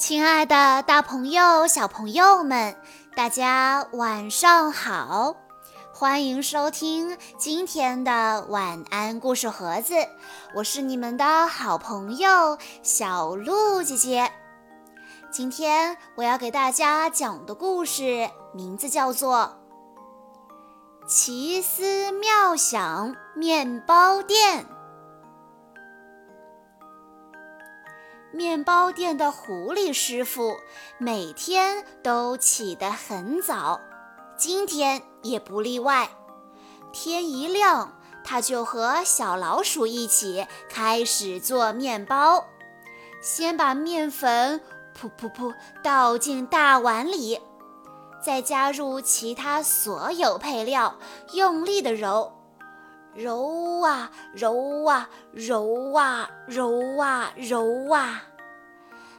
亲爱的，大朋友、小朋友们，大家晚上好！欢迎收听今天的晚安故事盒子，我是你们的好朋友小鹿姐姐。今天我要给大家讲的故事名字叫做《奇思妙想面包店》。面包店的狐狸师傅每天都起得很早，今天也不例外。天一亮，他就和小老鼠一起开始做面包。先把面粉噗噗噗倒进大碗里，再加入其他所有配料，用力的揉。揉啊揉啊揉啊揉啊揉啊，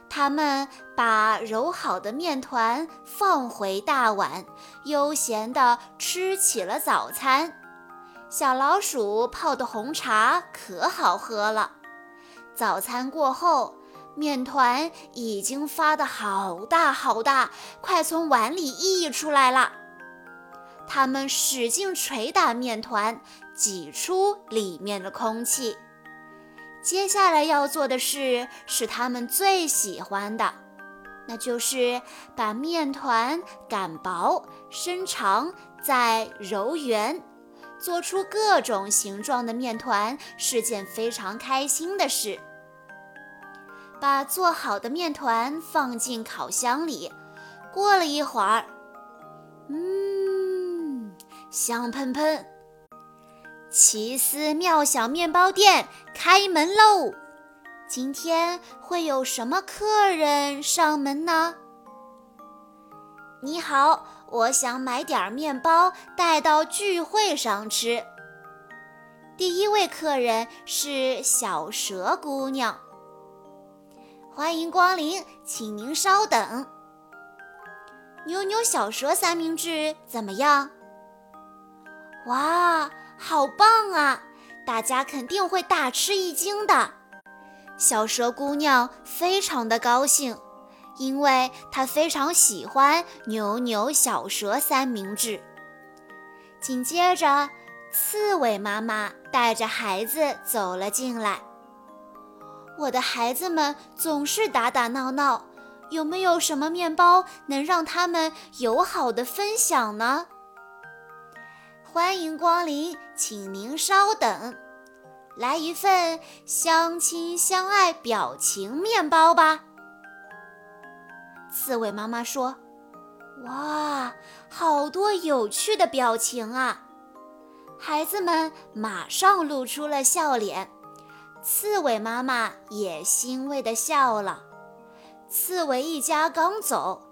他们把揉好的面团放回大碗，悠闲地吃起了早餐。小老鼠泡的红茶可好喝了。早餐过后，面团已经发得好大好大，快从碗里溢出来了。他们使劲捶打面团。挤出里面的空气。接下来要做的事是他们最喜欢的，那就是把面团擀薄、伸长，再揉圆，做出各种形状的面团是件非常开心的事。把做好的面团放进烤箱里，过了一会儿，嗯，香喷喷。奇思妙想面包店开门喽！今天会有什么客人上门呢？你好，我想买点面包带到聚会上吃。第一位客人是小蛇姑娘，欢迎光临，请您稍等。扭扭小蛇三明治怎么样？哇！好棒啊！大家肯定会大吃一惊的。小蛇姑娘非常的高兴，因为她非常喜欢扭扭小蛇三明治。紧接着，刺猬妈妈带着孩子走了进来。我的孩子们总是打打闹闹，有没有什么面包能让他们友好的分享呢？欢迎光临，请您稍等，来一份相亲相爱表情面包吧。刺猬妈妈说：“哇，好多有趣的表情啊！”孩子们马上露出了笑脸，刺猬妈妈也欣慰地笑了。刺猬一家刚走，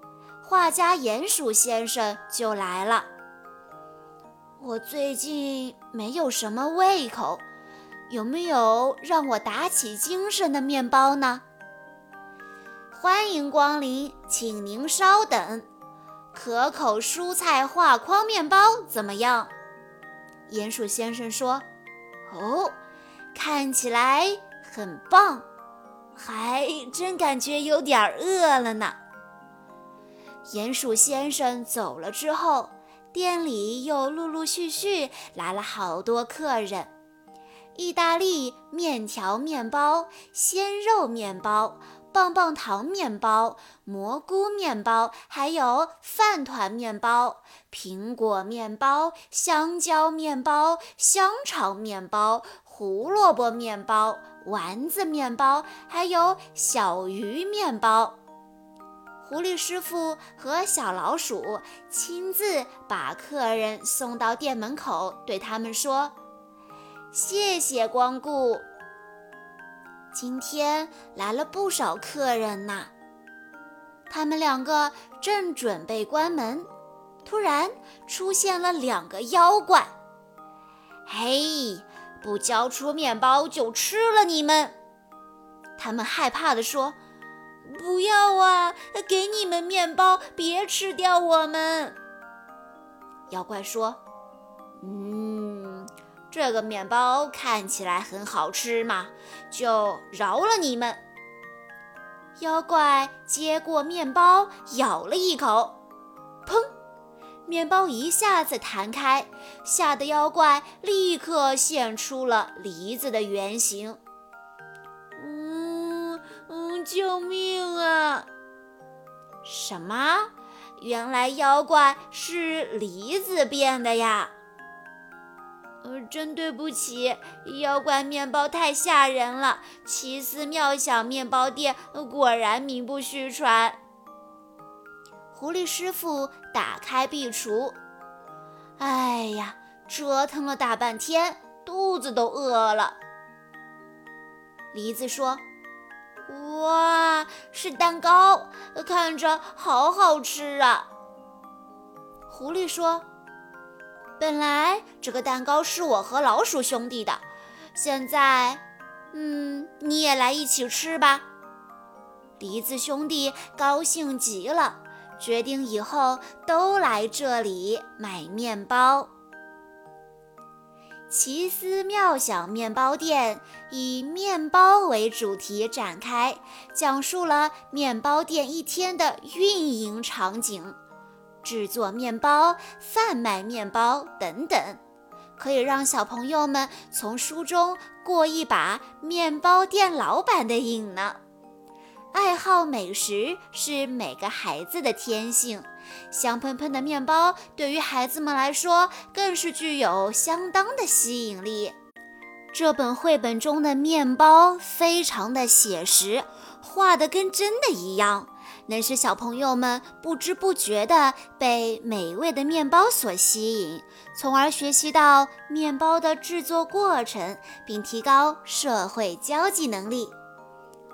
画家鼹鼠先生就来了。我最近没有什么胃口，有没有让我打起精神的面包呢？欢迎光临，请您稍等。可口蔬菜画框面包怎么样？鼹鼠先生说：“哦，看起来很棒，还真感觉有点饿了呢。”鼹鼠先生走了之后。店里又陆陆续续来了好多客人：意大利面条面包、鲜肉面包、棒棒糖面包、蘑菇面包，还有饭团面包、苹果面包、香蕉面包、香肠面包、胡萝卜面包、丸子面包，还有小鱼面包。狐狸师傅和小老鼠亲自把客人送到店门口，对他们说：“谢谢光顾。”今天来了不少客人呐。他们两个正准备关门，突然出现了两个妖怪。“嘿，不交出面包就吃了你们！”他们害怕地说。不要啊！给你们面包，别吃掉我们。妖怪说：“嗯，这个面包看起来很好吃嘛，就饶了你们。”妖怪接过面包，咬了一口，砰！面包一下子弹开，吓得妖怪立刻现出了梨子的原形。嗯嗯，救命！什么？原来妖怪是梨子变的呀！呃，真对不起，妖怪面包太吓人了。奇思妙想面包店果然名不虚传。狐狸师傅打开壁橱，哎呀，折腾了大半天，肚子都饿了。梨子说：“哇，是蛋糕，看着好好吃啊。”狐狸说。本来这个蛋糕是我和老鼠兄弟的，现在，嗯，你也来一起吃吧。梨子兄弟高兴极了，决定以后都来这里买面包。奇思妙想面包店以面包为主题展开，讲述了面包店一天的运营场景。制作面包、贩卖面包等等，可以让小朋友们从书中过一把面包店老板的瘾呢。爱好美食是每个孩子的天性，香喷喷的面包对于孩子们来说更是具有相当的吸引力。这本绘本中的面包非常的写实，画的跟真的一样。能使小朋友们不知不觉地被美味的面包所吸引，从而学习到面包的制作过程，并提高社会交际能力。